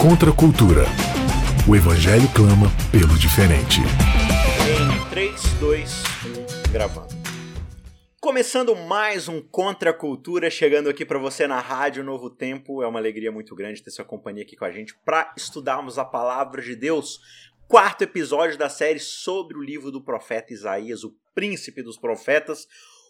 Contra a cultura. O Evangelho clama pelo diferente. Em 3, 2, 1, gravando. Começando mais um Contra a Cultura, chegando aqui para você na Rádio Novo Tempo. É uma alegria muito grande ter sua companhia aqui com a gente para estudarmos a palavra de Deus. Quarto episódio da série sobre o livro do profeta Isaías, o príncipe dos profetas.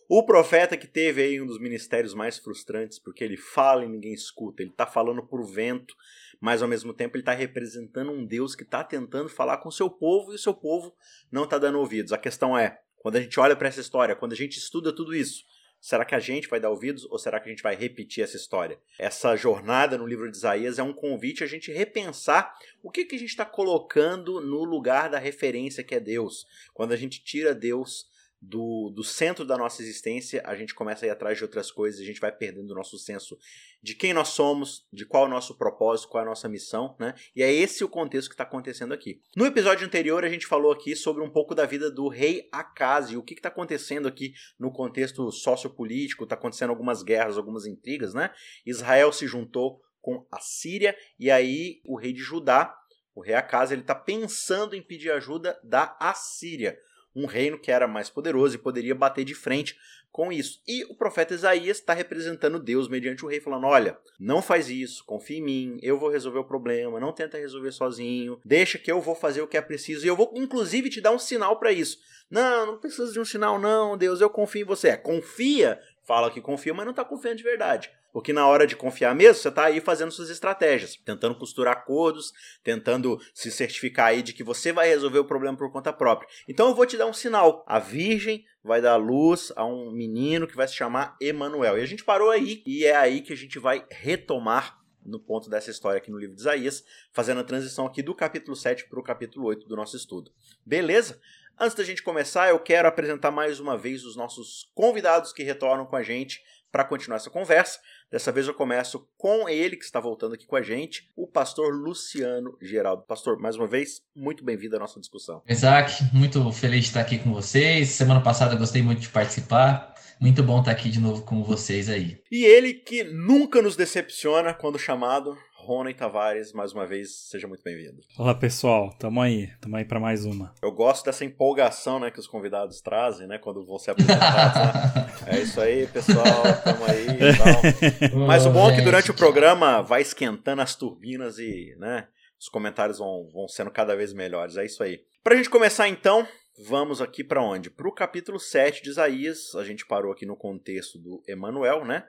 O profeta que teve aí um dos ministérios mais frustrantes, porque ele fala e ninguém escuta, ele está falando por vento, mas ao mesmo tempo ele está representando um Deus que está tentando falar com o seu povo e o seu povo não está dando ouvidos. A questão é, quando a gente olha para essa história, quando a gente estuda tudo isso, será que a gente vai dar ouvidos ou será que a gente vai repetir essa história? Essa jornada no livro de Isaías é um convite a gente repensar o que, que a gente está colocando no lugar da referência que é Deus. Quando a gente tira Deus do, do centro da nossa existência, a gente começa a ir atrás de outras coisas, a gente vai perdendo o nosso senso de quem nós somos, de qual é o nosso propósito, qual é a nossa missão, né? E é esse o contexto que está acontecendo aqui. No episódio anterior, a gente falou aqui sobre um pouco da vida do rei Acasi, o que está acontecendo aqui no contexto sociopolítico, está acontecendo algumas guerras, algumas intrigas, né? Israel se juntou com a Síria, e aí o rei de Judá, o rei Acasi, ele está pensando em pedir ajuda da Assíria um reino que era mais poderoso e poderia bater de frente com isso. E o profeta Isaías está representando Deus mediante o rei, falando: olha, não faz isso, confia em mim, eu vou resolver o problema, não tenta resolver sozinho, deixa que eu vou fazer o que é preciso e eu vou inclusive te dar um sinal para isso. Não, não precisa de um sinal, não, Deus, eu confio em você. É, confia, fala que confia, mas não está confiando de verdade. Porque na hora de confiar mesmo, você está aí fazendo suas estratégias, tentando costurar acordos, tentando se certificar aí de que você vai resolver o problema por conta própria. Então eu vou te dar um sinal. A Virgem vai dar luz a um menino que vai se chamar Emanuel. E a gente parou aí e é aí que a gente vai retomar no ponto dessa história aqui no livro de Isaías, fazendo a transição aqui do capítulo 7 para o capítulo 8 do nosso estudo. Beleza? Antes da gente começar, eu quero apresentar mais uma vez os nossos convidados que retornam com a gente para continuar essa conversa. Dessa vez eu começo com ele, que está voltando aqui com a gente, o pastor Luciano Geraldo. Pastor, mais uma vez, muito bem-vindo à nossa discussão. Isaac, muito feliz de estar aqui com vocês. Semana passada eu gostei muito de participar. Muito bom estar aqui de novo com vocês aí. E ele que nunca nos decepciona quando chamado, Rony Tavares, mais uma vez, seja muito bem-vindo. Olá pessoal, tamo aí, tamo aí para mais uma. Eu gosto dessa empolgação né, que os convidados trazem, né, quando vão ser apresentados. Né? É isso aí, pessoal, tamo aí e tal. Mas o bom é que durante o programa vai esquentando as turbinas e né, os comentários vão, vão sendo cada vez melhores. É isso aí. Pra gente começar então, vamos aqui para onde? Para o capítulo 7 de Isaías. A gente parou aqui no contexto do Emanuel, né?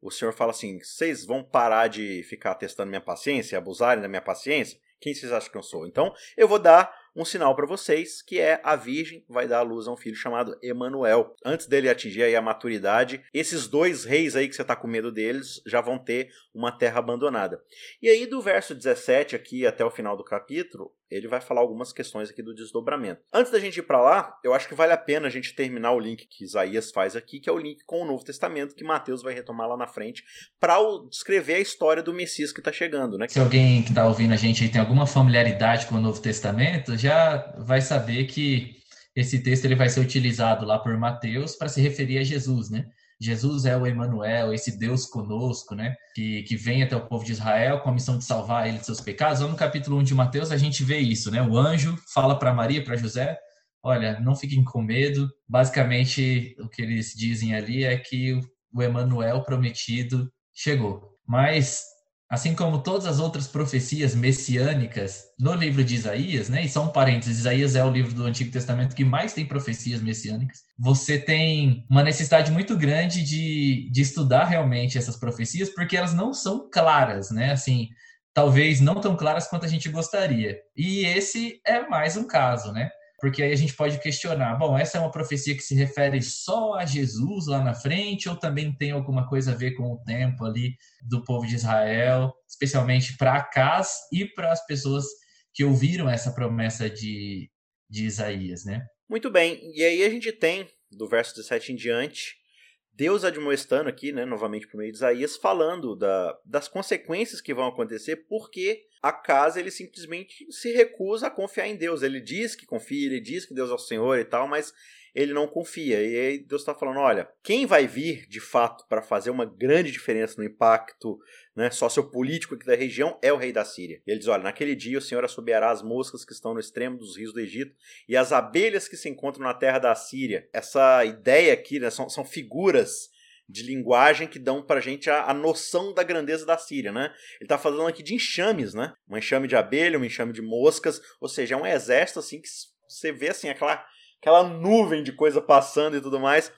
O senhor fala assim: vocês vão parar de ficar testando minha paciência, abusarem da minha paciência? Quem vocês acham que eu sou? Então, eu vou dar um sinal para vocês, que é a Virgem vai dar à luz a um filho chamado Emanuel. Antes dele atingir a maturidade, esses dois reis aí que você está com medo deles já vão ter uma terra abandonada. E aí do verso 17 aqui até o final do capítulo, ele vai falar algumas questões aqui do desdobramento. Antes da gente ir para lá, eu acho que vale a pena a gente terminar o link que Isaías faz aqui, que é o link com o Novo Testamento, que Mateus vai retomar lá na frente, para descrever a história do Messias que está chegando. Né? Se alguém que está ouvindo a gente aí tem alguma familiaridade com o Novo Testamento, já vai saber que esse texto ele vai ser utilizado lá por Mateus para se referir a Jesus, né? Jesus é o Emanuel, esse Deus conosco, né? Que, que vem até o povo de Israel com a missão de salvar ele de seus pecados. Lá no capítulo 1 de Mateus a gente vê isso, né? O anjo fala para Maria, para José, olha, não fiquem com medo. Basicamente, o que eles dizem ali é que o Emanuel prometido chegou. Mas assim como todas as outras profecias messiânicas no livro de Isaías, né? E só um parênteses, Isaías é o livro do Antigo Testamento que mais tem profecias messiânicas. Você tem uma necessidade muito grande de, de estudar realmente essas profecias, porque elas não são claras, né? Assim, talvez não tão claras quanto a gente gostaria. E esse é mais um caso, né? Porque aí a gente pode questionar: bom, essa é uma profecia que se refere só a Jesus lá na frente, ou também tem alguma coisa a ver com o tempo ali do povo de Israel, especialmente para Acas e para as pessoas que ouviram essa promessa de, de Isaías, né? Muito bem, e aí a gente tem, do verso 17 em diante, Deus admoestando aqui, né, novamente por meio de Isaías, falando da, das consequências que vão acontecer, porque a casa ele simplesmente se recusa a confiar em Deus. Ele diz que confia, ele diz que Deus é o Senhor e tal, mas ele não confia. E aí Deus está falando: olha, quem vai vir de fato para fazer uma grande diferença no impacto né, sociopolítico aqui da região é o rei da Síria. E ele diz: olha, naquele dia o Senhor assobiará as moscas que estão no extremo dos rios do Egito e as abelhas que se encontram na terra da Síria. Essa ideia aqui né, são, são figuras de linguagem que dão pra gente a, a, noção da grandeza da Síria, né? Ele tá falando aqui de enxames, né? Um enxame de abelha, um enxame de moscas, ou seja, é um exército assim que você vê assim aquela aquela nuvem de coisa passando e tudo mais.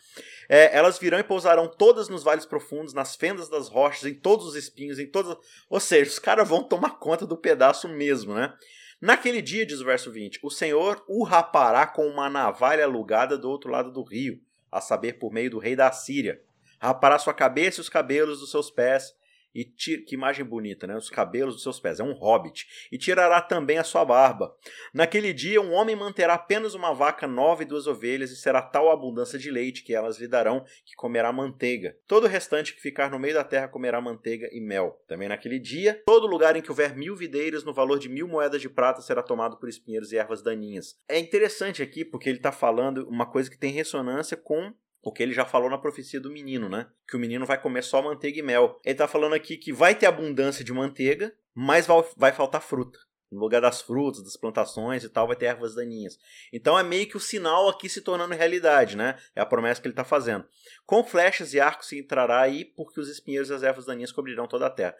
É, elas virão e pousarão todas nos vales profundos, nas fendas das rochas, em todos os espinhos, em todas. Ou seja, os caras vão tomar conta do pedaço mesmo, né? Naquele dia, diz o verso 20, o Senhor o rapará com uma navalha alugada do outro lado do rio, a saber, por meio do rei da Síria rapará sua cabeça e os cabelos dos seus pés, e tira, que imagem bonita, né? Os cabelos dos seus pés, é um hobbit. E tirará também a sua barba. Naquele dia, um homem manterá apenas uma vaca nova e duas ovelhas, e será tal a abundância de leite que elas lhe darão, que comerá manteiga. Todo o restante que ficar no meio da terra comerá manteiga e mel. Também naquele dia, todo lugar em que houver mil videiras, no valor de mil moedas de prata, será tomado por espinheiros e ervas daninhas. É interessante aqui, porque ele está falando uma coisa que tem ressonância com o que ele já falou na profecia do menino, né? Que o menino vai comer só manteiga e mel. Ele está falando aqui que vai ter abundância de manteiga, mas vai faltar fruta. No lugar das frutas, das plantações e tal, vai ter ervas daninhas. Então é meio que o sinal aqui se tornando realidade, né? É a promessa que ele está fazendo. Com flechas e arcos se entrará aí, porque os espinheiros e as ervas daninhas cobrirão toda a terra.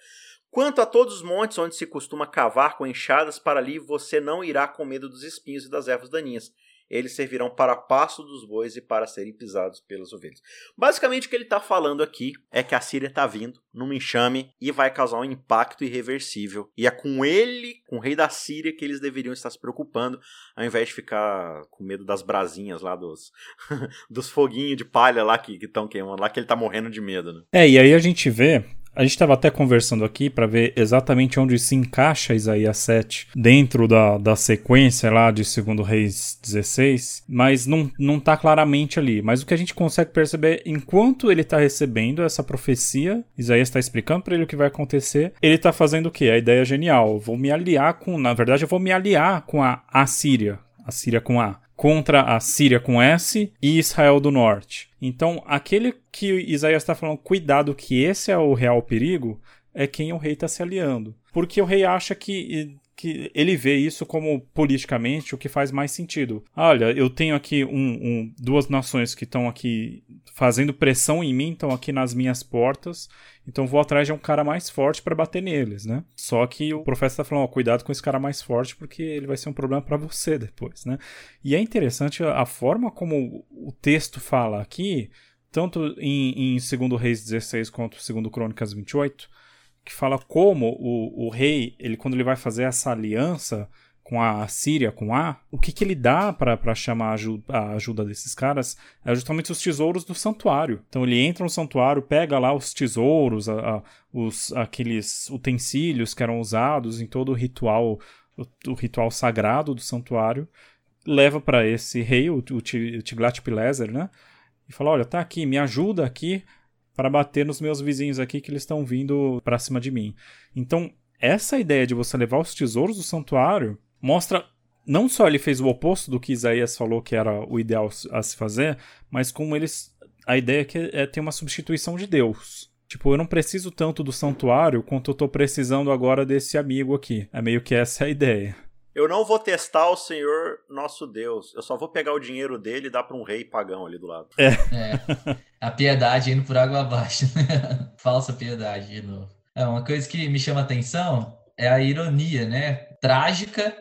Quanto a todos os montes onde se costuma cavar com enxadas, para ali você não irá com medo dos espinhos e das ervas daninhas eles servirão para pasto dos bois e para serem pisados pelas ovelhas. Basicamente, o que ele está falando aqui é que a Síria está vindo num enxame e vai causar um impacto irreversível. E é com ele, com o rei da Síria, que eles deveriam estar se preocupando, ao invés de ficar com medo das brasinhas lá, dos, dos foguinhos de palha lá que estão queimando, lá que ele está morrendo de medo. Né? É, e aí a gente vê a gente estava até conversando aqui para ver exatamente onde se encaixa Isaías 7 dentro da, da sequência lá de 2 Reis 16, mas não, não tá claramente ali. Mas o que a gente consegue perceber, enquanto ele está recebendo essa profecia, Isaías está explicando para ele o que vai acontecer, ele está fazendo o quê? A ideia é genial. Vou me aliar com, na verdade, eu vou me aliar com a Assíria, a Síria com A, contra a Síria com S e Israel do Norte. Então, aquele que Isaías está falando, cuidado, que esse é o real perigo, é quem o rei está se aliando. Porque o rei acha que, que ele vê isso como politicamente o que faz mais sentido. Olha, eu tenho aqui um, um, duas nações que estão aqui fazendo pressão em mim, estão aqui nas minhas portas, então vou atrás de um cara mais forte para bater neles, né? Só que o profeta está falando, cuidado com esse cara mais forte porque ele vai ser um problema para você depois, né? E é interessante a forma como o texto fala aqui, tanto em, em 2 Reis 16 quanto 2 Crônicas 28, que fala como o, o rei, ele quando ele vai fazer essa aliança com a Síria, com A, o que, que ele dá para chamar a ajuda, a ajuda, desses caras é justamente os tesouros do santuário. Então ele entra no santuário, pega lá os tesouros, a, a, os, aqueles utensílios que eram usados em todo o ritual, o, o ritual sagrado do santuário, leva para esse rei, o, o Tiglat-Pileser, né? E fala: olha, tá aqui, me ajuda aqui para bater nos meus vizinhos aqui que eles estão vindo para cima de mim. Então, essa ideia de você levar os tesouros do santuário mostra não só ele fez o oposto do que Isaías falou que era o ideal a se fazer, mas como eles a ideia é que é ter uma substituição de Deus. Tipo, eu não preciso tanto do santuário quanto eu tô precisando agora desse amigo aqui. É meio que essa a ideia. Eu não vou testar o Senhor nosso Deus. Eu só vou pegar o dinheiro dele e dar para um rei pagão ali do lado. É. é. A piedade indo por água abaixo. Falsa piedade de novo. É, uma coisa que me chama atenção é a ironia, né? Trágica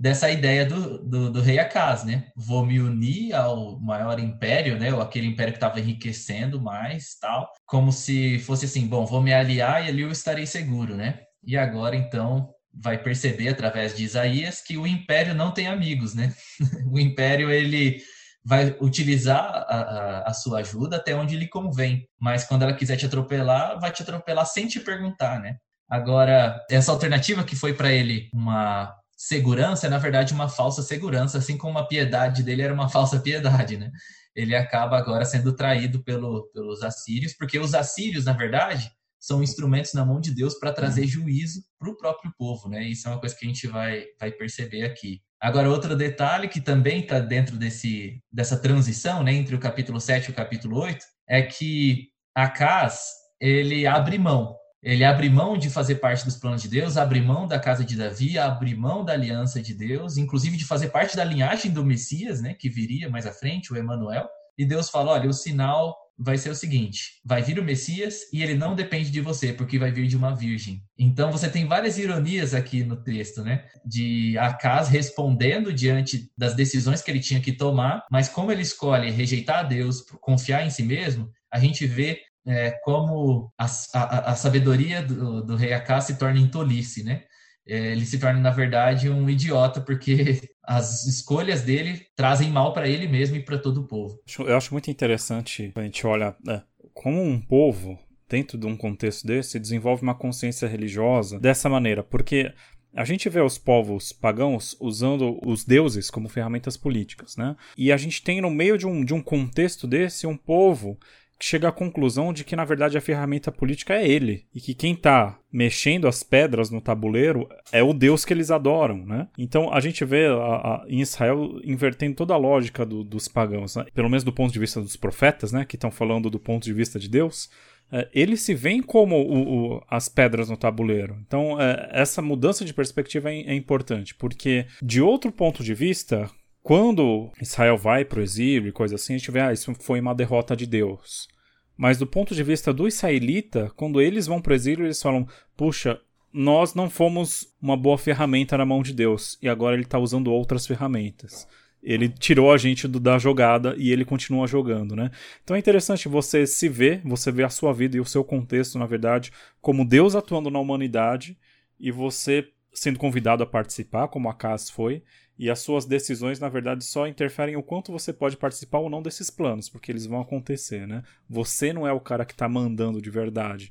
dessa ideia do, do, do, rei Acas, né? Vou me unir ao maior império, né? Ou aquele império que estava enriquecendo mais, tal, como se fosse assim, bom, vou me aliar e ali eu estarei seguro, né? E agora então vai perceber através de Isaías que o império não tem amigos, né? o império ele vai utilizar a, a, a, sua ajuda até onde lhe convém, mas quando ela quiser te atropelar, vai te atropelar sem te perguntar, né? Agora, essa alternativa que foi para ele uma segurança é, na verdade, uma falsa segurança, assim como a piedade dele era uma falsa piedade, né? Ele acaba agora sendo traído pelo, pelos assírios, porque os assírios, na verdade, são instrumentos na mão de Deus para trazer juízo para o próprio povo, né? Isso é uma coisa que a gente vai, vai perceber aqui. Agora, outro detalhe que também está dentro desse, dessa transição né, entre o capítulo 7 e o capítulo 8 é que Acas ele abre mão. Ele abre mão de fazer parte dos planos de Deus, abre mão da casa de Davi, abre mão da aliança de Deus, inclusive de fazer parte da linhagem do Messias, né, que viria mais à frente, o Emanuel. E Deus fala: olha, o sinal vai ser o seguinte: vai vir o Messias e ele não depende de você, porque vai vir de uma virgem. Então você tem várias ironias aqui no texto, né? De Acas respondendo diante das decisões que ele tinha que tomar, mas como ele escolhe rejeitar a Deus, confiar em si mesmo, a gente vê é, como a, a, a sabedoria do, do, rei Acas se torna em tolice, né? É, ele se torna, na verdade, um idiota, porque as escolhas dele trazem mal para ele mesmo e para todo o povo. Eu acho muito interessante a gente olha é, como um povo, dentro de um contexto desse, desenvolve uma consciência religiosa dessa maneira, porque a gente vê os povos pagãos usando os deuses como ferramentas políticas, né? E a gente tem no meio de um, de um contexto desse um povo chega à conclusão de que na verdade a ferramenta política é ele e que quem está mexendo as pedras no tabuleiro é o Deus que eles adoram, né? Então a gente vê a, a, em Israel invertendo toda a lógica do, dos pagãos, né? pelo menos do ponto de vista dos profetas, né? Que estão falando do ponto de vista de Deus. É, eles se veem como o, o, as pedras no tabuleiro. Então, é, essa mudança de perspectiva é, é importante, porque, de outro ponto de vista, quando Israel vai para o exílio e coisa assim, a gente vê, ah, isso foi uma derrota de Deus. Mas do ponto de vista do israelita, quando eles vão para o exílio, eles falam: puxa, nós não fomos uma boa ferramenta na mão de Deus e agora ele está usando outras ferramentas. Ele tirou a gente do, da jogada e ele continua jogando, né? Então é interessante você se ver, você ver a sua vida e o seu contexto, na verdade, como Deus atuando na humanidade e você sendo convidado a participar, como a Cas foi, e as suas decisões, na verdade, só interferem o quanto você pode participar ou não desses planos, porque eles vão acontecer, né? Você não é o cara que está mandando de verdade.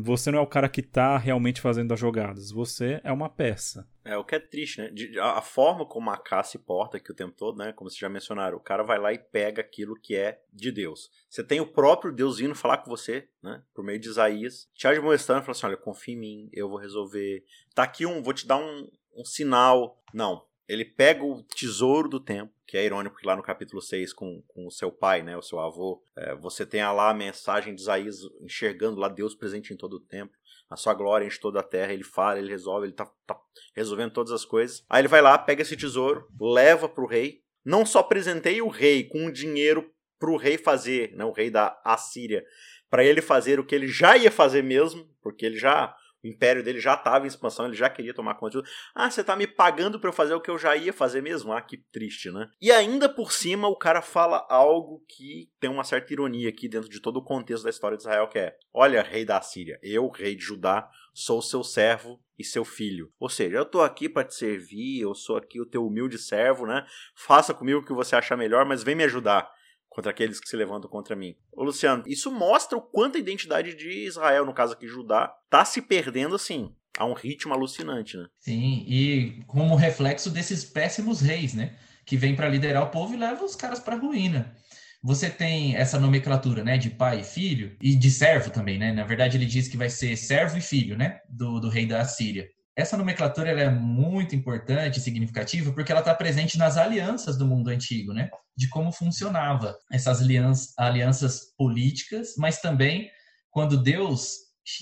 Você não é o cara que está realmente fazendo as jogadas. Você é uma peça. É, o que é triste, né? De, a, forma como a K se porta aqui o tempo todo, né? Como vocês já mencionaram, o cara vai lá e pega aquilo que é de Deus. Você tem o próprio Deus vindo falar com você, né? Por meio de Isaías. Te admoestando e fala assim: olha, confia em mim, eu vou resolver. Tá aqui um, vou te dar um, um sinal. Não, ele pega o tesouro do tempo, que é irônico que lá no capítulo 6 com, com o seu pai, né, o seu avô, é, você tem lá a mensagem de Isaías enxergando lá Deus presente em todo o tempo, a sua glória enche toda a terra, ele fala, ele resolve, ele tá, tá resolvendo todas as coisas. Aí ele vai lá, pega esse tesouro, leva para o rei, não só presenteia o rei com o dinheiro para o rei fazer, né, o rei da Assíria, para ele fazer o que ele já ia fazer mesmo, porque ele já o império dele já estava em expansão, ele já queria tomar conta de tudo. Ah, você está me pagando para eu fazer o que eu já ia fazer mesmo? Ah, que triste, né? E ainda por cima, o cara fala algo que tem uma certa ironia aqui dentro de todo o contexto da história de Israel, que é: Olha, rei da Síria, eu, rei de Judá, sou seu servo e seu filho. Ou seja, eu estou aqui para te servir, eu sou aqui o teu humilde servo, né? Faça comigo o que você achar melhor, mas vem me ajudar contra aqueles que se levantam contra mim. Ô Luciano, isso mostra o quanto a identidade de Israel, no caso aqui Judá, tá se perdendo assim, a um ritmo alucinante, né? Sim, e como reflexo desses péssimos reis, né, que vêm para liderar o povo e levam os caras para ruína. Você tem essa nomenclatura, né, de pai e filho e de servo também, né? Na verdade, ele diz que vai ser servo e filho, né, do, do rei da Assíria essa nomenclatura é muito importante e significativa porque ela está presente nas alianças do mundo antigo, né? De como funcionava essas alianças, alianças políticas, mas também quando Deus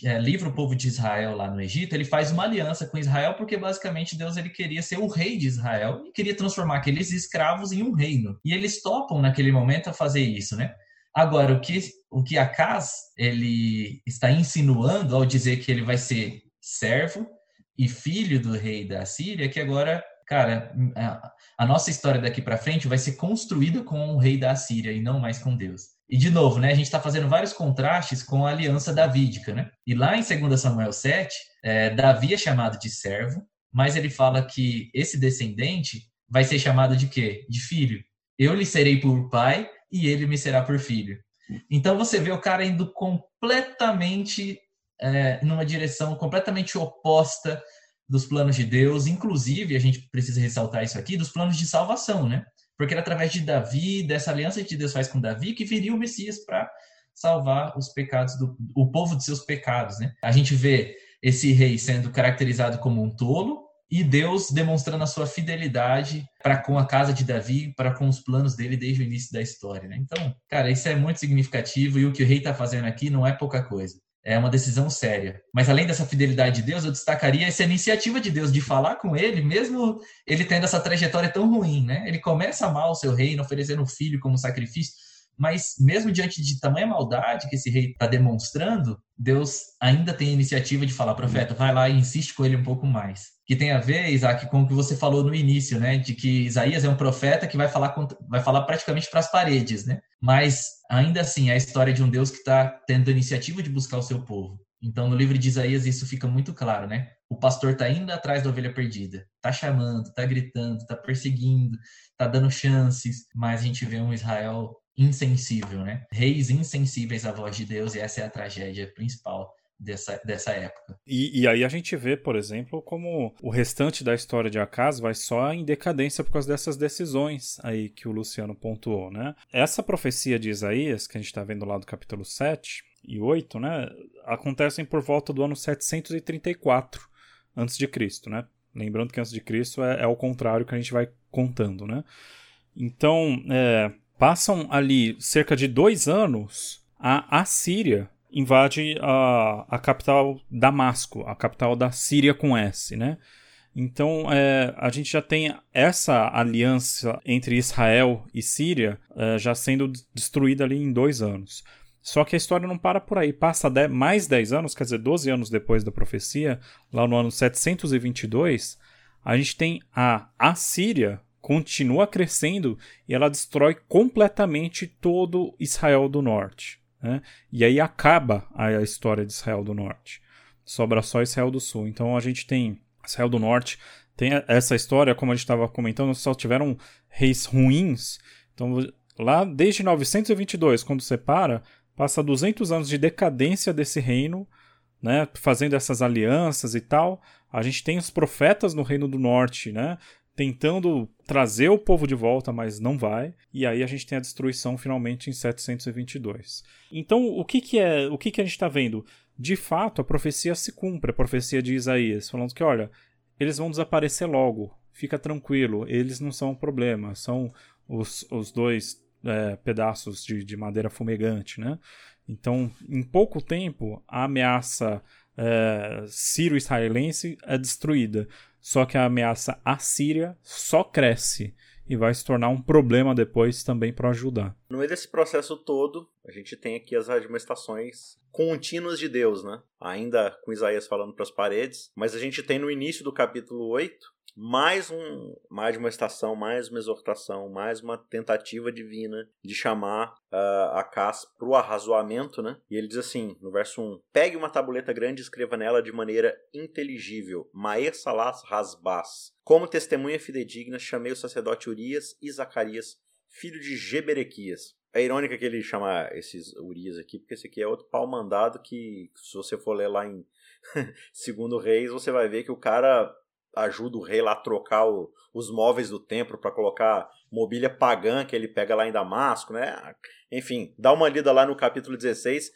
é, livra o povo de Israel lá no Egito, ele faz uma aliança com Israel porque basicamente Deus ele queria ser o rei de Israel e queria transformar aqueles escravos em um reino. E eles topam naquele momento a fazer isso, né? Agora, o que o que Acas ele está insinuando ao dizer que ele vai ser servo e filho do rei da Síria, que agora, cara, a, a nossa história daqui para frente vai ser construída com o rei da Síria e não mais com Deus. E de novo, né, a gente está fazendo vários contrastes com a aliança davídica, né? E lá em 2 Samuel 7, é, Davi é chamado de servo, mas ele fala que esse descendente vai ser chamado de quê? De filho. Eu lhe serei por pai e ele me será por filho. Então você vê o cara indo completamente é, numa direção completamente oposta dos planos de Deus, inclusive, a gente precisa ressaltar isso aqui, dos planos de salvação, né? Porque era através de Davi, dessa aliança que Deus faz com Davi, que viria o Messias para salvar os pecados do o povo de seus pecados, né? A gente vê esse rei sendo caracterizado como um tolo e Deus demonstrando a sua fidelidade para com a casa de Davi, para com os planos dele desde o início da história. Né? Então, cara, isso é muito significativo e o que o rei está fazendo aqui não é pouca coisa. É uma decisão séria. Mas além dessa fidelidade de Deus, eu destacaria essa iniciativa de Deus de falar com ele, mesmo ele tendo essa trajetória tão ruim, né? Ele começa mal o seu reino, oferecendo um filho como sacrifício, mas mesmo diante de tamanha maldade que esse rei está demonstrando, Deus ainda tem a iniciativa de falar, profeta, vai lá e insiste com ele um pouco mais. Que tem a ver, Isaac, com o que você falou no início, né? De que Isaías é um profeta que vai falar, vai falar praticamente para as paredes, né? Mas ainda assim é a história de um Deus que está tendo a iniciativa de buscar o seu povo. Então, no livro de Isaías, isso fica muito claro, né? O pastor está indo atrás da ovelha perdida, está chamando, está gritando, está perseguindo, está dando chances, mas a gente vê um Israel insensível, né? Reis insensíveis à voz de Deus, e essa é a tragédia principal dessa, dessa época. E, e, aí a gente vê, por exemplo, como o restante da história de Acas vai só em decadência por causa dessas decisões aí que o Luciano pontuou, né? Essa profecia de Isaías, que a gente está vendo lá do capítulo 7 e 8, né? Acontecem por volta do ano 734 antes de Cristo, né? Lembrando que antes de Cristo é, é o contrário que a gente vai contando, né? Então, é, Passam ali cerca de dois anos, a Assíria invade a, a capital Damasco, a capital da Síria com S, né? Então, é, a gente já tem essa aliança entre Israel e Síria é, já sendo destruída ali em dois anos. Só que a história não para por aí. Passa de, mais 10 anos, quer dizer, 12 anos depois da profecia, lá no ano 722, a gente tem a Assíria continua crescendo e ela destrói completamente todo Israel do Norte. Né? E aí acaba a história de Israel do Norte. Sobra só Israel do Sul. Então a gente tem Israel do Norte, tem essa história, como a gente estava comentando, só tiveram reis ruins. Então lá desde 922, quando separa, passa 200 anos de decadência desse reino, né, fazendo essas alianças e tal. A gente tem os profetas no Reino do Norte, né, tentando trazer o povo de volta, mas não vai. E aí a gente tem a destruição finalmente em 722. Então, o que, que é, o que, que a gente está vendo? De fato, a profecia se cumpre, a profecia de Isaías, falando que, olha, eles vão desaparecer logo, fica tranquilo, eles não são um problema, são os, os dois é, pedaços de, de madeira fumegante, né? Então, em pouco tempo, a ameaça é, sírio-israelense é destruída. Só que a ameaça assíria só cresce e vai se tornar um problema depois também para ajudar. No meio desse processo todo, a gente tem aqui as admoestações contínuas de Deus, né? Ainda com Isaías falando para as paredes, mas a gente tem no início do capítulo 8 mais, um, mais uma estação, mais uma exortação, mais uma tentativa divina de chamar uh, a Cas para o arrazoamento, né? E ele diz assim, no verso 1, Pegue uma tabuleta grande e escreva nela de maneira inteligível, Maer Salas Rasbas. Como testemunha fidedigna, chamei o sacerdote Urias e Zacarias, filho de Geberequias. É irônica que ele chama esses Urias aqui, porque esse aqui é outro pau mandado que, se você for ler lá em Segundo Reis, você vai ver que o cara ajuda o rei lá a trocar o, os móveis do templo para colocar mobília pagã que ele pega lá em Damasco, né? Enfim, dá uma lida lá no capítulo 16.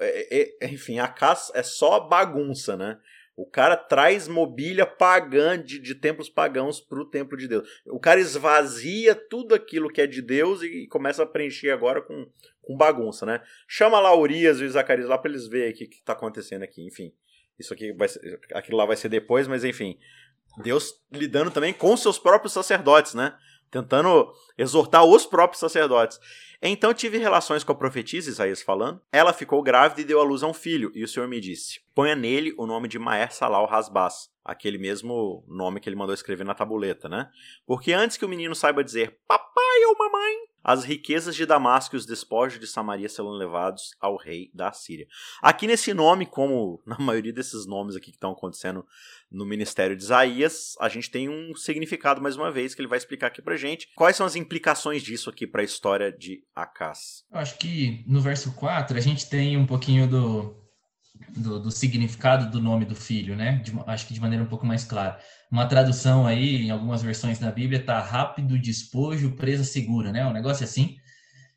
É, é, enfim, a casa é só bagunça, né? O cara traz mobília pagã de, de templos pagãos para o templo de Deus. O cara esvazia tudo aquilo que é de Deus e, começa a preencher agora com, com bagunça, né? Chama lá Urias e Zacarias lá para eles verem o que está acontecendo aqui. Enfim, isso aqui vai ser, aquilo lá vai ser depois, mas enfim, Deus lidando também com seus próprios sacerdotes, né? Tentando exortar os próprios sacerdotes. Então tive relações com a profetisa, Isaías falando. Ela ficou grávida e deu à luz a um filho. E o Senhor me disse: Ponha nele o nome de Maer Salal Rasbas, aquele mesmo nome que ele mandou escrever na tabuleta, né? Porque antes que o menino saiba dizer papai ou mamãe, as riquezas de Damasco e os despojos de Samaria serão levados ao rei da Síria. Aqui nesse nome, como na maioria desses nomes aqui que estão acontecendo no ministério de Isaías, a gente tem um significado mais uma vez que ele vai explicar aqui pra gente. Quais são as implicações disso aqui para a história de Acas? Eu acho que no verso 4 a gente tem um pouquinho do, do, do significado do nome do filho, né? De, acho que de maneira um pouco mais clara. Uma tradução aí, em algumas versões da Bíblia, tá rápido despojo, presa segura, né? Um negócio assim.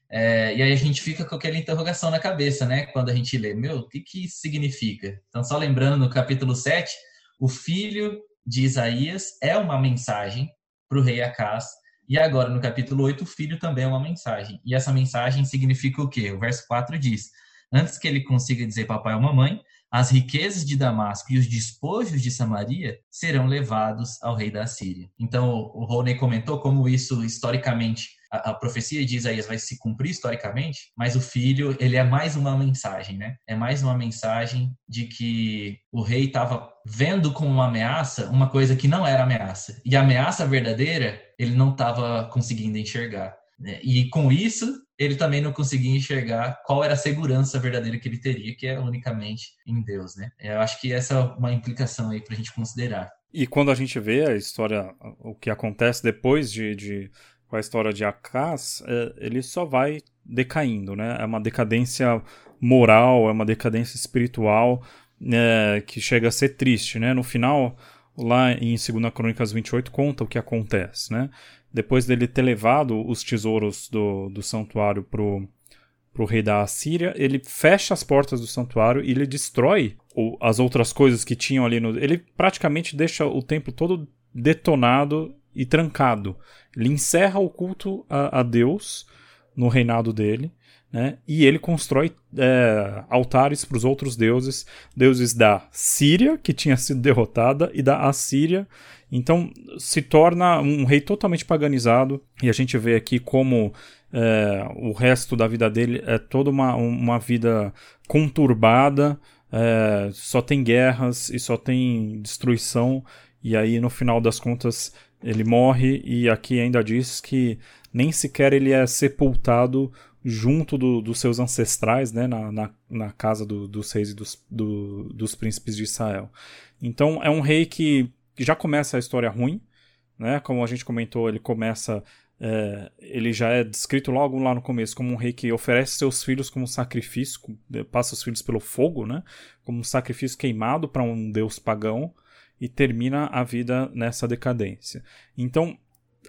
É, e aí a gente fica com aquela interrogação na cabeça, né? Quando a gente lê, meu, o que que significa? Então, só lembrando, no capítulo 7, o filho de Isaías é uma mensagem para o rei Acás. E agora, no capítulo 8, o filho também é uma mensagem. E essa mensagem significa o quê? O verso 4 diz: Antes que ele consiga dizer papai ou mamãe, as riquezas de Damasco e os despojos de Samaria serão levados ao rei da Síria. Então, o Rony comentou como isso, historicamente, a, a, profecia de Isaías vai se cumprir historicamente, mas o filho, ele é mais uma mensagem, né? É mais uma mensagem de que o rei estava vendo como uma ameaça uma coisa que não era ameaça. E a ameaça verdadeira, ele não estava conseguindo enxergar. Né? E com isso, ele também não conseguia enxergar qual era a segurança verdadeira que ele teria, que é unicamente em Deus, né? Eu acho que essa é uma implicação aí para a gente considerar. E quando a gente vê a história, o que acontece depois de, de com a história de Acas, é, ele só vai decaindo, né? É uma decadência moral, é uma decadência espiritual é, que chega a ser triste, né? No final, lá em 2 Crônicas 28, conta o que acontece, né? Depois dele ter levado os tesouros do, do santuário pro, pro rei da Assíria, ele fecha as portas do santuário e ele destrói o, as outras coisas que tinham ali no. Ele praticamente deixa o templo todo detonado e trancado. Ele encerra o culto a, a Deus no reinado dele. Né? E ele constrói é, altares para os outros deuses, deuses da Síria, que tinha sido derrotada, e da Assíria, então se torna um rei totalmente paganizado, e a gente vê aqui como é, o resto da vida dele é toda uma, uma vida conturbada, é, só tem guerras e só tem destruição, e aí no final das contas ele morre, e aqui ainda diz que nem sequer ele é sepultado junto do, dos seus ancestrais, né, na, na, na casa do, dos reis e dos, do, dos príncipes de Israel. Então é um rei que já começa a história ruim, né? Como a gente comentou, ele começa. É, ele já é descrito logo lá no começo como um rei que oferece seus filhos como sacrifício, passa os filhos pelo fogo, né? Como um sacrifício queimado para um deus pagão e termina a vida nessa decadência. Então,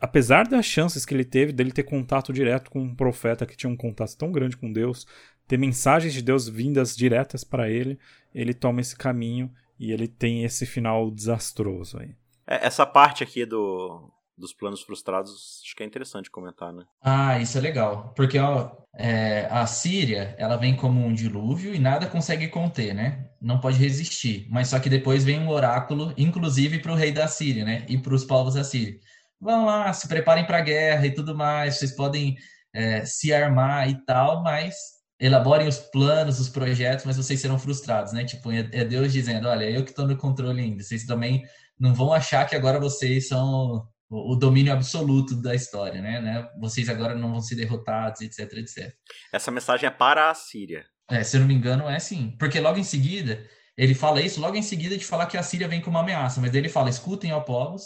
apesar das chances que ele teve dele ter contato direto com um profeta que tinha um contato tão grande com Deus, ter mensagens de Deus vindas diretas para ele, ele toma esse caminho e ele tem esse final desastroso aí. É, essa parte aqui do, dos planos frustrados, acho que é interessante comentar, né? Ah, isso é legal. Porque ó, é, a Síria, ela vem como um dilúvio e nada consegue conter, né? Não pode resistir. Mas só que depois vem um oráculo, inclusive para o rei da Síria, né? E para os povos da Síria. Vão lá, se preparem para a guerra e tudo mais. Vocês podem é, se armar e tal, mas elaborem os planos, os projetos, mas vocês serão frustrados, né? Tipo, é, é Deus dizendo, olha, eu que estou no controle ainda. Vocês também não vão achar que agora vocês são o domínio absoluto da história, né? né? Vocês agora não vão ser derrotados, etc, etc. Essa mensagem é para a Síria. É, se eu não me engano, é sim. Porque logo em seguida, ele fala isso, logo em seguida de falar que a Síria vem como uma ameaça, mas ele fala, escutem, ó povos,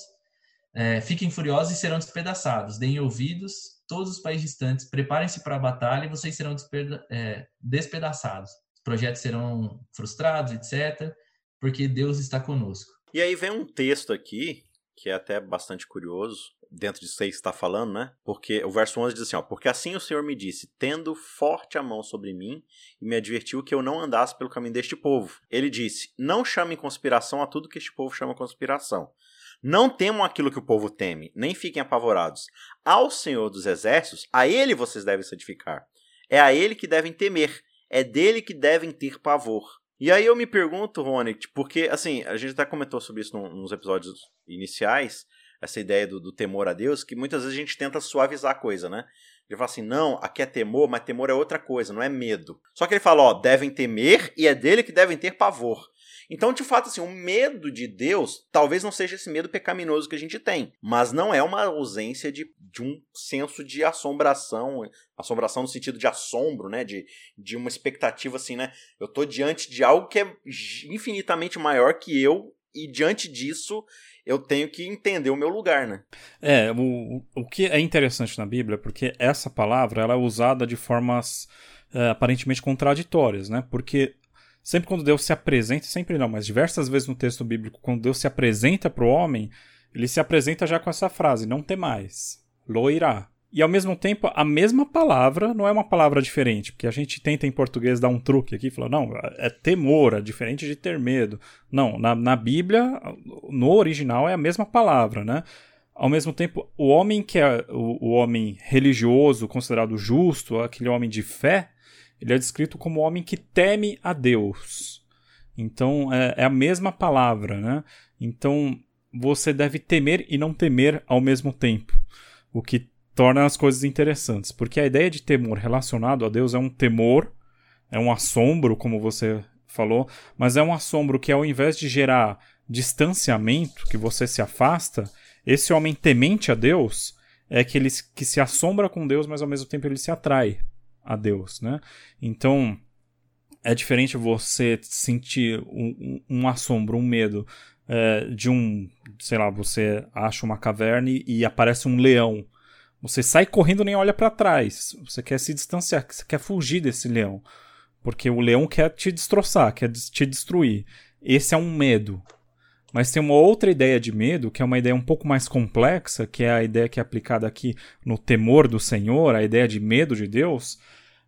é, fiquem furiosos e serão despedaçados, deem ouvidos todos os países distantes, preparem-se para a batalha e vocês serão é, despedaçados. Os projetos serão frustrados, etc., porque Deus está conosco. E aí vem um texto aqui, que é até bastante curioso, dentro aí que está falando, né? Porque o verso 11 diz assim, ó, porque assim o Senhor me disse, tendo forte a mão sobre mim, e me advertiu que eu não andasse pelo caminho deste povo. Ele disse, não chame conspiração a tudo que este povo chama conspiração. Não temam aquilo que o povo teme, nem fiquem apavorados. Ao Senhor dos Exércitos, a ele vocês devem santificar. É a ele que devem temer, é dele que devem ter pavor. E aí eu me pergunto, Rony, porque assim, a gente até comentou sobre isso nos episódios iniciais, essa ideia do, do, temor a Deus, que muitas vezes a gente tenta suavizar a coisa, né? Ele fala assim, não, aqui é temor, mas temor é outra coisa, não é medo. Só que ele fala, ó, devem temer e é dele que devem ter pavor. Então, de fato, assim, o medo de Deus talvez não seja esse medo pecaminoso que a gente tem, mas não é uma ausência de, de um senso de assombração, assombração no sentido de assombro, né? De, de uma expectativa assim, né? Eu tô diante de algo que é infinitamente maior que eu e diante disso eu tenho que entender o meu lugar, né? É, o, o que é interessante na Bíblia é porque essa palavra ela é usada de formas é, aparentemente contraditórias, né? Porque Sempre quando Deus se apresenta, sempre não, mas diversas vezes no texto bíblico, quando Deus se apresenta para o homem, ele se apresenta já com essa frase: não temais, loirá. e ao mesmo tempo a mesma palavra não é uma palavra diferente, porque a gente tenta em português dar um truque aqui falar, não, é temor, é diferente de ter medo. Não, na, na Bíblia, no original é a mesma palavra, né? Ao mesmo tempo, o homem que é o, o homem religioso, considerado justo, aquele homem de fé, ele é descrito como homem que teme a Deus. Então é, é a mesma palavra, né? Então você deve temer e não temer ao mesmo tempo. O que torna as coisas interessantes. Porque a ideia de temor relacionado a Deus é um temor, é um assombro, como você falou, mas é um assombro que ao invés de gerar distanciamento, que você se afasta, esse homem temente a Deus é aquele que se assombra com Deus, mas ao mesmo tempo ele se atrai a Deus, né? Então é diferente você sentir um, um assombro, um medo é, de um, sei lá, você acha uma caverna e aparece um leão. Você sai correndo nem olha para trás. Você quer se distanciar, você quer fugir desse leão, porque o leão quer te destroçar, quer te destruir. Esse é um medo. Mas tem uma outra ideia de medo, que é uma ideia um pouco mais complexa, que é a ideia que é aplicada aqui no temor do Senhor, a ideia de medo de Deus,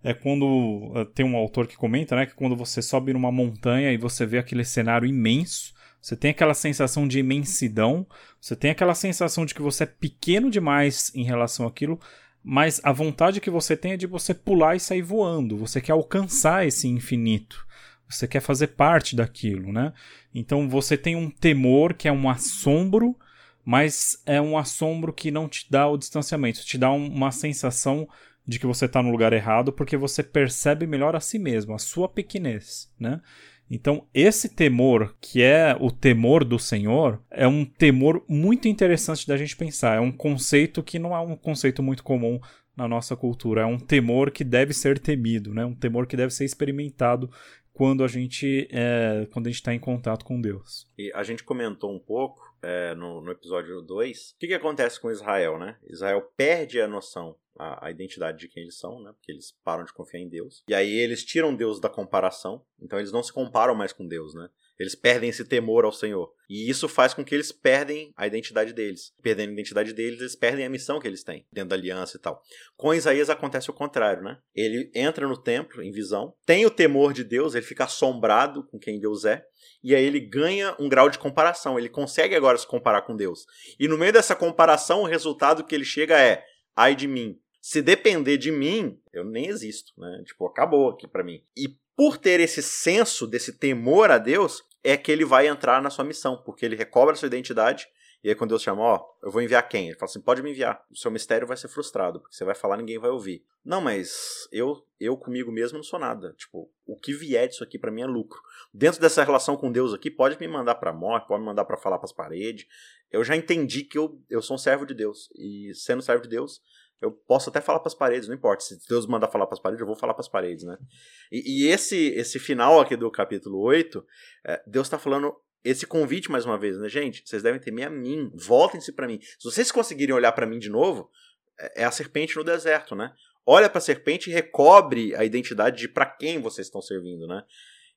é quando eh, tem um autor que comenta, né, que quando você sobe numa montanha e você vê aquele cenário imenso, você tem aquela sensação de imensidão, você tem aquela sensação de que você é pequeno demais em relação àquilo, mas a vontade que você tem é de você pular e sair voando, você quer alcançar esse infinito. Você quer fazer parte daquilo, né? Então você tem um temor que é um assombro, mas é um assombro que não te dá o distanciamento, te dá uma sensação de que você está no lugar errado, porque você percebe melhor a si mesmo, a sua pequenez, né? Então, esse temor, que é o temor do Senhor, é um temor muito interessante da gente pensar. É um conceito que não é um conceito muito comum na nossa cultura. É um temor que deve ser temido, né? um temor que deve ser experimentado quando a gente é, quando a gente está em contato com Deus. E a gente comentou um pouco é, no, no, episódio 2 o que, que acontece com Israel, né? Israel perde a noção, a, a, identidade de quem eles são, né? Porque eles param de confiar em Deus. E aí eles tiram Deus da comparação, então eles não se comparam mais com Deus, né? Eles perdem esse temor ao Senhor. E isso faz com que eles perdem a identidade deles. Perdendo a identidade deles, eles perdem a missão que eles têm dentro da aliança e tal. Com Isaías acontece o contrário, né? Ele entra no templo em visão, tem o temor de Deus, ele fica assombrado com quem Deus é, e aí ele ganha um grau de comparação. Ele consegue agora se comparar com Deus. E no meio dessa comparação, o resultado que ele chega é: ai de mim. Se depender de mim, eu nem existo, né? Tipo, acabou aqui para mim. E por ter esse senso desse temor a Deus, é que ele vai entrar na sua missão, porque ele recobra sua identidade. E aí, quando Deus chama, ó, eu vou enviar quem? Ele fala assim: pode me enviar. O seu mistério vai ser frustrado, porque você vai falar ninguém vai ouvir. Não, mas eu, eu comigo mesmo não sou nada. Tipo, o que vier disso aqui para mim é lucro. Dentro dessa relação com Deus aqui, pode me mandar pra morte, pode me mandar para falar pras paredes. Eu já entendi que eu, eu sou um servo de Deus. E sendo servo de Deus, eu posso até falar para as paredes, não importa. Se Deus mandar falar para as paredes, eu vou falar para as paredes, né? E, e, esse esse final aqui do capítulo 8, é, Deus está falando esse convite mais uma vez, né, gente? Vocês devem temer a mim, voltem-se para mim. Se vocês conseguirem olhar para mim de novo, é, é a serpente no deserto, né? Olha para a serpente e recobre a identidade de para quem vocês estão servindo, né?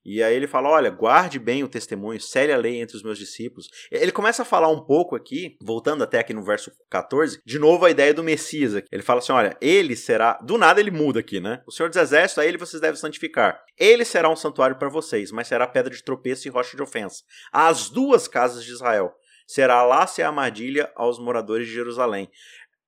E aí ele fala: olha, guarde bem o testemunho, cele a lei entre os meus discípulos. Ele começa a falar um pouco aqui, voltando até aqui no verso 14, de novo a ideia do Messias. Ele fala assim: olha, ele será. Do nada ele muda aqui, né? O Senhor dos Exércitos, a ele vocês devem santificar. Ele será um santuário para vocês, mas será pedra de tropeço e rocha de ofensa. As duas casas de Israel. Será lá se a armadilha aos moradores de Jerusalém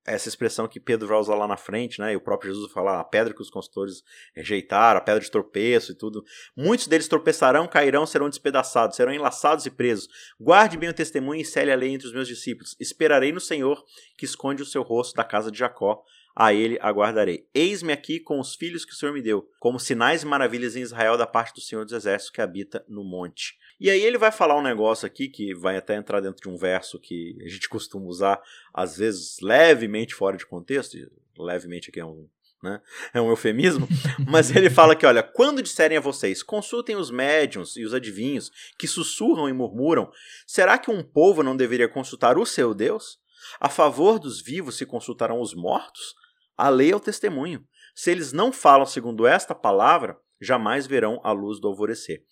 essa expressão que Pedro vai usar lá na frente, né? E o próprio Jesus falar a pedra que os consultores rejeitaram, a pedra de tropeço e tudo. Muitos deles tropeçarão, cairão, serão despedaçados, serão enlaçados e presos. Guarde bem o testemunho e cele a lei entre os meus discípulos. Esperarei no Senhor, que esconde o seu rosto da casa de Jacó. A ele aguardarei. Eis-me aqui com os filhos que o Senhor me deu, como sinais e maravilhas em Israel da parte do Senhor dos Exércitos que habita no monte. E aí ele vai falar um negócio aqui que vai até entrar dentro de um verso que a gente costuma usar, às vezes levemente fora de contexto, levemente aqui é um, né? É um eufemismo, mas ele fala que, olha, quando disserem a vocês, consultem os médiums e os adivinhos que sussurram e murmuram, será que um povo não deveria consultar o seu Deus? A favor dos vivos se consultarão os mortos? A lei é o testemunho. Se eles não falam segundo esta palavra, jamais verão a luz do alvorecer.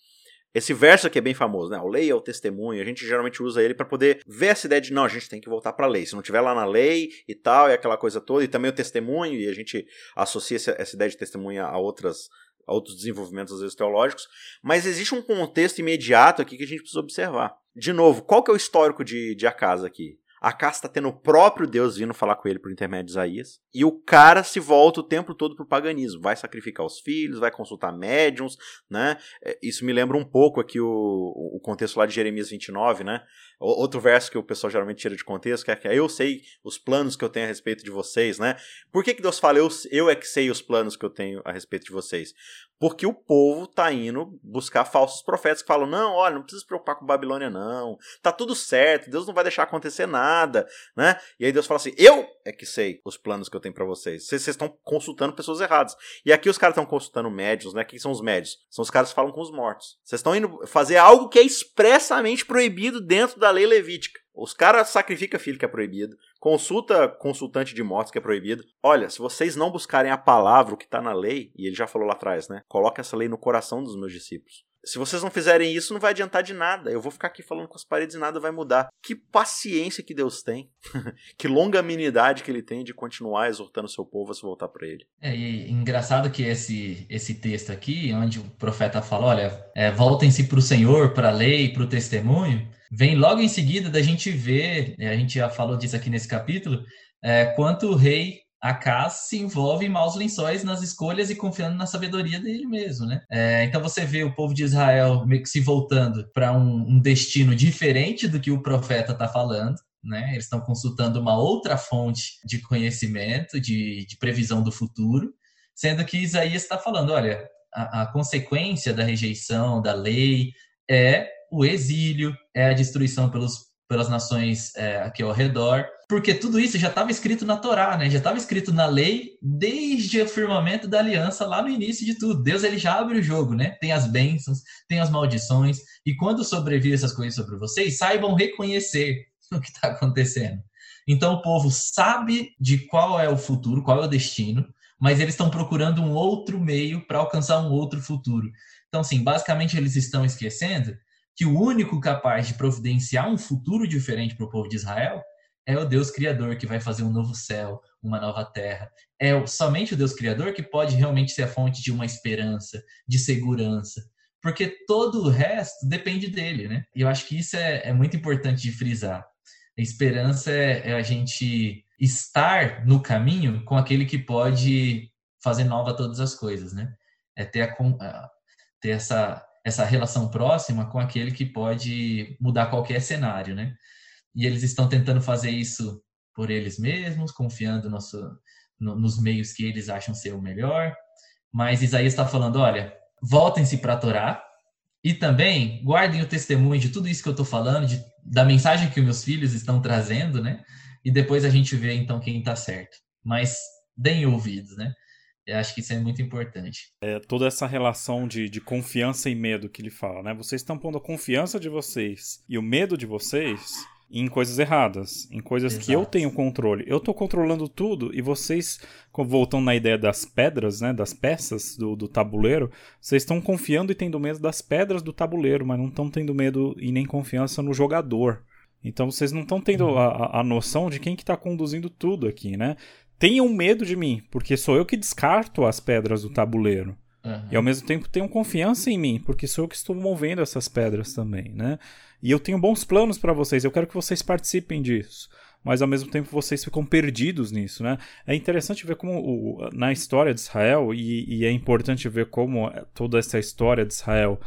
Esse verso aqui é bem famoso, né? O lei é o testemunho. A gente geralmente usa ele para poder ver essa ideia de não, a gente tem que voltar para a lei. Se não tiver lá na lei e tal, e aquela coisa toda, e também o testemunho, e a gente associa essa ideia de testemunha a outras a outros desenvolvimentos às vezes teológicos, mas existe um contexto imediato aqui que a gente precisa observar. De novo, qual que é o histórico de, de Acasa aqui? Acas está tendo o próprio Deus vindo falar com ele por intermédio de Isaías. E o cara se volta o tempo todo pro paganismo. Vai sacrificar os filhos, vai consultar médiums, né? É, isso me lembra um pouco aqui o, o contexto lá de Jeremias 29, né? Outro verso que o pessoal geralmente tira de contexto, é que eu sei os planos que eu tenho a respeito de vocês, né? Por que, que Deus fala, eu, eu é que sei os planos que eu tenho a respeito de vocês? Porque o povo tá indo buscar falsos profetas que falam: não, olha, não precisa se preocupar com Babilônia, não. Tá tudo certo, Deus não vai deixar acontecer nada, né? E aí Deus fala assim: eu é que sei os planos que eu tenho para vocês. Vocês estão consultando pessoas erradas. E aqui os caras estão consultando médios, né? Quem são os médios? São os caras que falam com os mortos. Vocês estão indo fazer algo que é expressamente proibido dentro da lei levítica. Os caras sacrificam filho que é proibido, consulta consultante de mortos que é proibido. Olha, se vocês não buscarem a palavra, o que está na lei, e ele já falou lá atrás, né? Coloca essa lei no coração dos meus discípulos. Se vocês não fizerem isso, não vai adiantar de nada. Eu vou ficar aqui falando com as paredes e nada vai mudar. Que paciência que Deus tem. que longanimidade que ele tem de continuar exortando o seu povo a se voltar para ele. É, e engraçado que esse, esse texto aqui, onde o profeta fala: olha, é, voltem-se para o Senhor, para a lei, para o testemunho, vem logo em seguida da gente ver, a gente já falou disso aqui nesse capítulo, é, quanto o rei Acas se envolve em maus lençóis nas escolhas e confiando na sabedoria dele mesmo, né? É, então você vê o povo de Israel meio que se voltando para um, um, destino diferente do que o profeta está falando. Né? Eles estão consultando uma outra fonte de conhecimento, de, de previsão do futuro, sendo que Isaías está falando: olha, a, a consequência da rejeição da lei é o exílio, é a destruição pelos, pelas nações é, aqui ao redor, porque tudo isso já estava escrito na Torá, né? Já estava escrito na lei desde o firmamento da aliança lá no início de tudo. Deus ele já abre o jogo, né? Tem as bênçãos, tem as maldições e quando sobrevir essas coisas sobre vocês, saibam reconhecer o que está acontecendo. Então o povo sabe de qual é o futuro, qual é o destino, mas eles estão procurando um outro meio para alcançar um outro futuro. Então, assim, basicamente eles estão esquecendo que o único capaz de providenciar um futuro diferente para o povo de Israel é o Deus Criador que vai fazer um novo céu, uma nova terra. É somente o Deus Criador que pode realmente ser a fonte de uma esperança, de segurança. Porque todo o resto depende dele, né? E eu acho que isso é, é muito importante de frisar. A esperança é, é a gente estar no caminho com aquele que pode fazer nova todas as coisas, né? É ter, a, ter essa, essa relação próxima com aquele que pode mudar qualquer cenário, né? e eles estão tentando fazer isso por eles mesmos, confiando no, no, nos meios que eles acham ser o melhor. Mas Isaías está falando: olha, voltem-se para a Torá e também guardem o testemunho de tudo isso que eu estou falando, de, da mensagem que os meus filhos estão trazendo, né? E depois a gente vê então quem está certo. Mas deem ouvidos, né? Eu acho que isso é muito importante. É toda essa relação de, de confiança e medo que ele fala, né? Vocês estão pondo a confiança de vocês e o medo de vocês em coisas erradas, em coisas Exato. que eu tenho controle. Eu estou controlando tudo e vocês, voltando na ideia das pedras, né, das peças do, do tabuleiro, vocês estão confiando e tendo medo das pedras do tabuleiro, mas não estão tendo medo e nem confiança no jogador. Então vocês não estão tendo uhum. a, a noção de quem que está conduzindo tudo aqui, né? Tenham medo de mim, porque sou eu que descarto as pedras do tabuleiro. Uhum. E ao mesmo tempo tenham confiança em mim, porque sou eu que estou movendo essas pedras também, né? E eu tenho bons planos para vocês, eu quero que vocês participem disso. Mas ao mesmo tempo vocês ficam perdidos nisso, né? É interessante ver como o, na história de Israel, e, e é importante ver como toda essa história de Israel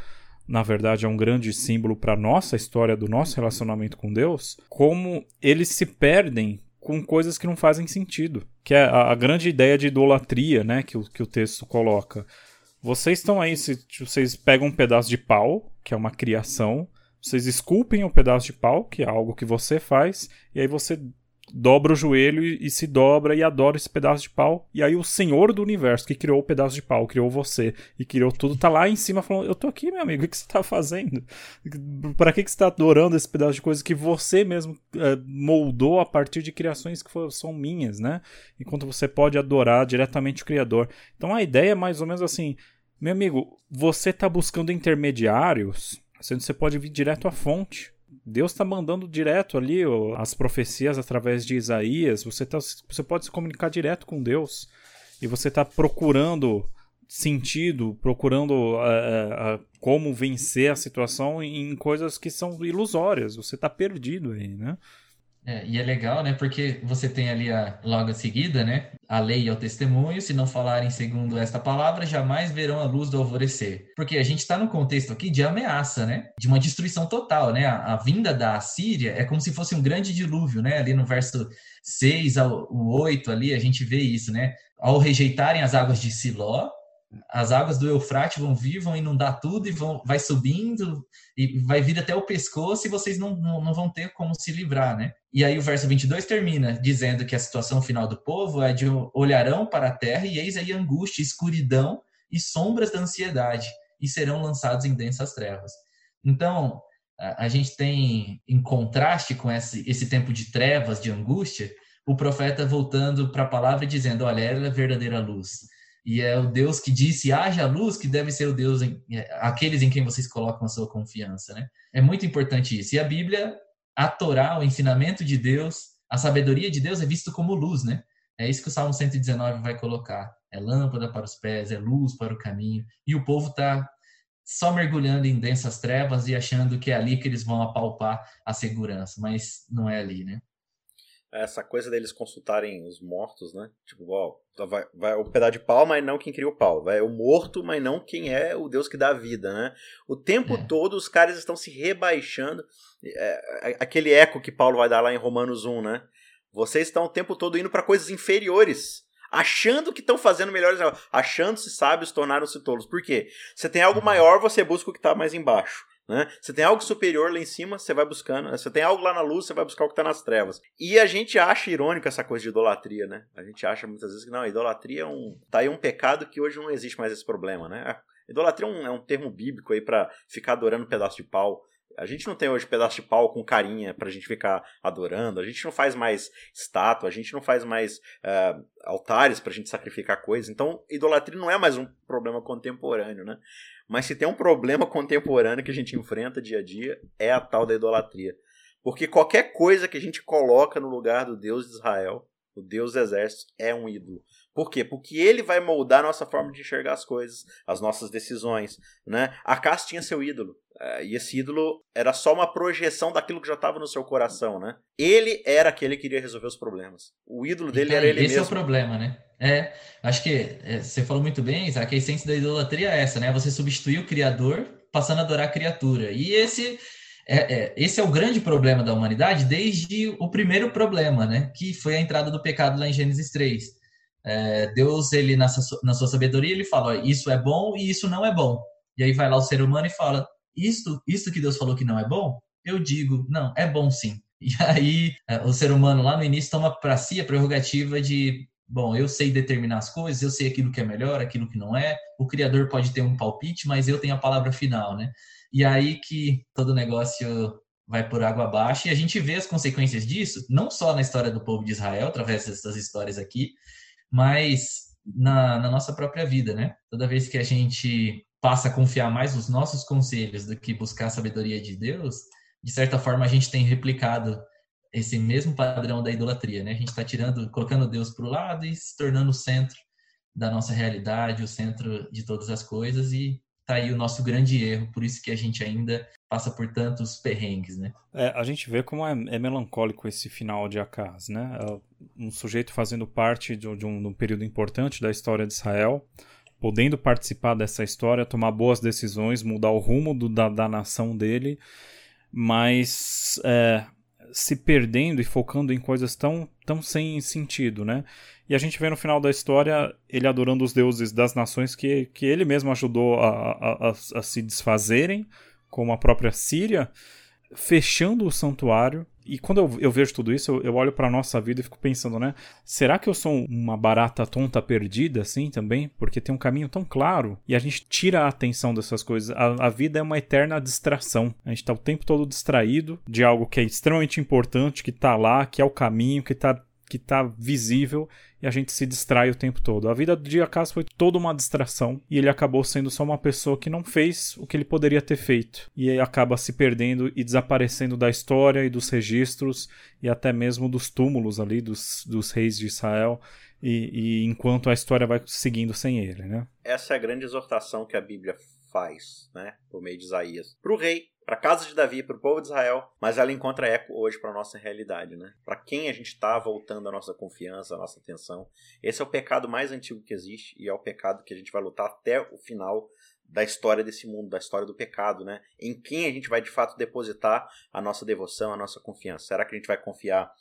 na verdade é um grande símbolo para nossa história do nosso relacionamento com Deus, como eles se perdem com coisas que não fazem sentido, que é a, a grande ideia de idolatria, né, que o, que o texto coloca. Vocês estão aí, se vocês pegam um pedaço de pau, que é uma criação, vocês esculpem um pedaço de pau, que é algo que você faz, e aí você dobra o joelho e, se dobra e adora esse pedaço de pau. E aí o Senhor do Universo, que criou o pedaço de pau, criou você e criou tudo, tá lá em cima falando: Eu tô aqui, meu amigo, o que você tá fazendo? Para que, que você tá adorando esse pedaço de coisa que você mesmo é, moldou a partir de criações que foram, são minhas, né? Enquanto você pode adorar diretamente o Criador. Então a ideia é mais ou menos assim Meu amigo, você está buscando intermediários, sendo que você pode vir direto à fonte. Deus está mandando direto ali as profecias através de Isaías. Você, tá, você pode se comunicar direto com Deus. E você está procurando sentido, procurando uh, uh, como vencer a situação em coisas que são ilusórias. Você está perdido aí, né? É, e é legal, né? Porque você tem ali a, logo a seguida, né? A lei e o testemunho, se não falarem segundo esta palavra, jamais verão a luz do alvorecer. Porque a gente está no contexto aqui de ameaça, né? De uma destruição total, né? A, a, vinda da Síria é como se fosse um grande dilúvio, né? Ali no verso 6 ao 8, ali, a gente vê isso, né? Ao rejeitarem as águas de Siló, as águas do Eufrates vão vir, vão inundar tudo e vão, vai subindo e vai vir até o pescoço e vocês não, não, não, vão ter como se livrar, né? E aí o verso 22 termina dizendo que a situação final do povo é de olharão para a terra e eis aí angústia, escuridão e sombras da ansiedade e serão lançados em densas trevas. Então, a, a gente tem, em contraste com esse, esse tempo de trevas, de angústia, o profeta voltando para a palavra e dizendo, olha, ela é a verdadeira luz e é o Deus que disse haja luz que deve ser o Deus em, é, aqueles em quem vocês colocam a sua confiança, né? É muito importante isso. E a Bíblia, a Torá, o ensinamento de Deus, a sabedoria de Deus é visto como luz, né? É isso que o Salmo 119 vai colocar. É lâmpada para os pés, é luz para o caminho. E o povo está só mergulhando em densas trevas e achando que é ali que eles vão apalpar a segurança, mas não é ali, né? Essa coisa deles consultarem os mortos, né? Tipo, ó, vai, vai o pedaço de pau, mas não quem cria o pau. Vai o morto, mas não quem é o Deus que dá a vida, né? O tempo é. todo os caras estão se rebaixando. É, aquele eco que Paulo vai dar lá em Romanos 1, né? Vocês estão o tempo todo indo para coisas inferiores. Achando que estão fazendo melhores. Achando-se sábios, tornaram-se tolos. Por quê? Você tem algo uhum. maior, você busca o que está mais embaixo. Né? Você tem algo superior lá em cima, você vai buscando. Você tem algo lá na luz, você vai buscar o que está nas trevas. E a gente acha irônico essa coisa de idolatria, né? A gente acha muitas vezes que não, idolatria é um. tá aí um pecado que hoje não existe mais esse problema, né? Idolatria é um, é um termo bíblico aí para ficar adorando um pedaço de pau. A gente não tem hoje pedaço de pau com carinha pra gente ficar adorando. A gente não faz mais estátua, a gente não faz mais uh, altares pra gente sacrificar coisas. Então, idolatria não é mais um problema contemporâneo, né? Mas se tem um problema contemporâneo que a gente enfrenta dia a dia, é a tal da idolatria. Porque qualquer coisa que a gente coloca no lugar do Deus de Israel, o Deus dos exércitos, é um ídolo. Por quê? Porque ele vai moldar a nossa forma de enxergar as coisas, as nossas decisões. Né? A Acas tinha seu ídolo. É, e esse ídolo era só uma projeção daquilo que já estava no seu coração, né? Ele era aquele que iria resolver os problemas. O ídolo dele era ele esse mesmo. Esse é o problema, né? É, acho que é, você falou muito bem, Isaac, a essência da idolatria é essa, né? Você substituir o Criador passando a adorar a criatura. E esse é, é, esse é o grande problema da humanidade desde o primeiro problema, né? Que foi a entrada do pecado lá em Gênesis 3. É, Deus, ele na sua, na sua sabedoria, ele fala: isso é bom e isso não é bom. E aí vai lá o ser humano e fala: isto, isto que Deus falou que não é bom, eu digo, não, é bom sim. E aí é, o ser humano lá no início toma para si a prerrogativa de, bom, eu sei determinar as coisas, eu sei aquilo que é melhor, aquilo que não é. O criador pode ter um palpite, mas eu tenho a palavra final, né? E aí que todo negócio vai por água abaixo e a gente vê as consequências disso, não só na história do povo de Israel, através dessas histórias aqui, mas na, na nossa própria vida, né? Toda vez que a gente passa a confiar mais nos nossos conselhos do que buscar a sabedoria de Deus, de certa forma a gente tem replicado esse mesmo padrão da idolatria, né? A gente está tirando, colocando Deus para o lado e se tornando o centro da nossa realidade, o centro de todas as coisas e tá aí o nosso grande erro, por isso que a gente ainda passa por tantos perrengues, né? É, a gente vê como é, é, melancólico esse final de Acas, né? É um sujeito fazendo parte de, de, um, de um período importante da história de Israel, podendo participar dessa história, tomar boas decisões, mudar o rumo do, da, da nação dele, mas é, se perdendo e focando em coisas tão, tão sem sentido, né? E a gente vê no final da história ele adorando os deuses das nações que, que ele mesmo ajudou a, a, a, a se desfazerem, como a própria Síria, fechando o santuário e quando eu, eu vejo tudo isso, eu, eu olho para nossa vida e fico pensando, né? Será que eu sou uma barata tonta perdida, assim, também? Porque tem um caminho tão claro e a gente tira a atenção dessas coisas. A, a vida é uma eterna distração. A gente tá o tempo todo distraído de algo que é extremamente importante, que tá lá, que é o caminho, que tá que está visível e a gente se distrai o tempo todo. A vida de Acaso foi toda uma distração e ele acabou sendo só uma pessoa que não fez o que ele poderia ter feito e acaba se perdendo e desaparecendo da história e dos registros e até mesmo dos túmulos ali dos, dos reis de Israel. E, e enquanto a história vai seguindo sem ele, né? Essa é a grande exortação que a Bíblia faz, né, por meio de Isaías, para o rei, para a casa de Davi, para o povo de Israel, mas ela encontra eco hoje para a nossa realidade, né? Para quem a gente está voltando a nossa confiança, a nossa atenção. Esse é o pecado mais antigo que existe e é o pecado que a gente vai lutar até o final da história desse mundo, da história do pecado, né? Em quem a gente vai de fato depositar a nossa devoção, a nossa confiança? Será que a gente vai confiar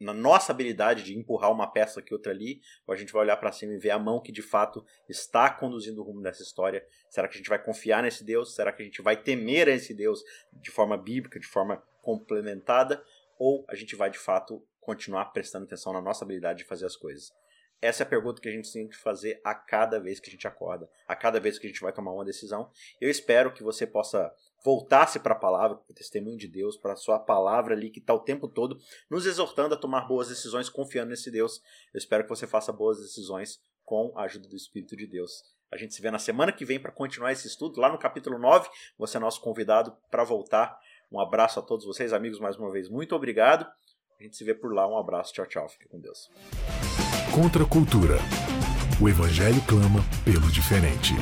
na nossa habilidade de empurrar uma peça aqui outra ali, ou a gente vai olhar para cima e ver a mão que de fato está conduzindo o rumo dessa história? Será que a gente vai confiar nesse Deus? Será que a gente vai temer a esse Deus de forma bíblica, de forma complementada? Ou a gente vai de fato continuar prestando atenção na nossa habilidade de fazer as coisas? Essa é a pergunta que a gente tem que fazer a cada vez que a gente acorda, a cada vez que a gente vai tomar uma decisão. Eu espero que você possa voltar-se para a palavra, para o testemunho de Deus, para a sua palavra ali que está o tempo todo nos exortando a tomar boas decisões, confiando nesse Deus. Eu espero que você faça boas decisões com a ajuda do Espírito de Deus. A gente se vê na semana que vem para continuar esse estudo, lá no capítulo 9. Você é nosso convidado para voltar. Um abraço a todos vocês, amigos, mais uma vez. Muito obrigado. A gente se vê por lá. Um abraço. Tchau, tchau. Fique com Deus. Contra a cultura. O Evangelho clama pelo diferente.